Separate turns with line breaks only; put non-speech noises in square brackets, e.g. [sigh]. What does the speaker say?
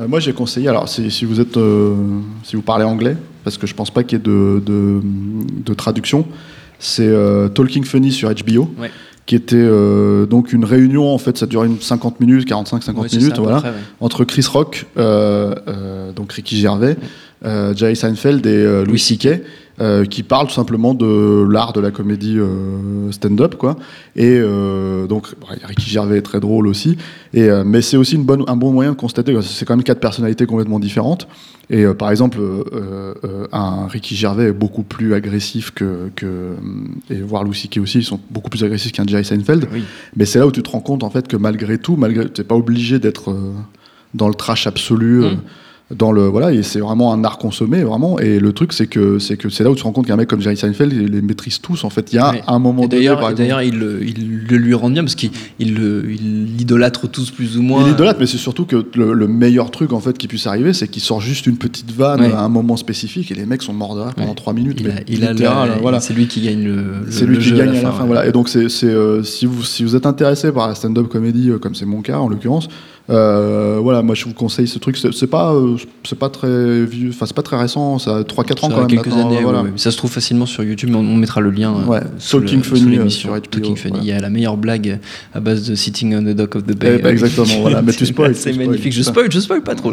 Euh, moi, j'ai conseillé. Alors, si, si vous êtes, euh, si vous parlez anglais, parce que je pense pas qu'il y ait de, de, de traduction, c'est euh, Talking Funny sur HBO.
Ouais.
Qui était donc une réunion, en fait, ça dure une 50 minutes, 45-50
Ouais, c'est
minutes,
ça,
voilà,
près, ouais.
entre Chris Rock, donc Ricky Gervais, Jerry Seinfeld et Louis C.K., euh, qui parlent tout simplement de l'art de la comédie euh, stand-up, quoi. Et euh, donc, bon, Ricky Gervais est très drôle aussi, et, mais c'est aussi une bonne, un bon moyen de constater que c'est quand même quatre personnalités complètement différentes. Et par exemple, un Ricky Gervais est beaucoup plus agressif que, que et voire Louis C.K. aussi, ils sont beaucoup plus agressifs qu'un Jerry Seinfeld.
Oui.
Mais c'est là où tu te rends compte en fait que malgré tout, malgré, t'es pas obligé d'être dans le trash absolu. euh,
Mm.
Dans le voilà et c'est vraiment un art consommé vraiment et le truc c'est que c'est que c'est là où tu te rends compte qu'un mec comme Jerry Seinfeld il les maîtrise tous en fait il y a un moment
d'ailleurs, d'ailleurs, il, le- il le lui rend bien parce qu'il l'idolâtre tous plus ou moins.
il idolâtre mais c'est surtout que le, le meilleur truc en fait qui puisse arriver c'est qu'il sort juste une petite vanne à un moment spécifique et les mecs sont morts de rire pendant
Ouais.
trois minutes
Il a,
mais
il a le-
voilà
C'est lui qui gagne le.
c'est
le
lui qui
jeu
gagne à la fin,
ouais.
voilà et donc c'est euh, si vous si vous êtes intéressé par la stand-up comédie euh, comme c'est mon cas en l'occurrence euh, voilà moi je vous conseille ce truc c'est c'est pas euh, c'est pas très vieux enfin c'est pas très récent ça a 3 4 ans quand même
quelques
voilà.
ouais, ça se trouve facilement sur YouTube, on, on mettra le lien euh,
Ouais,
sous,
Talking
le-
Funny, euh, sur
Talking Funny. Il y a la meilleure blague à base de Sitting on the Dock of the
Eh
Bay.
ben, exactement, voilà. [laughs] Mais tu spoil,
C'est magnifique. Je spoil, je spoil pas trop.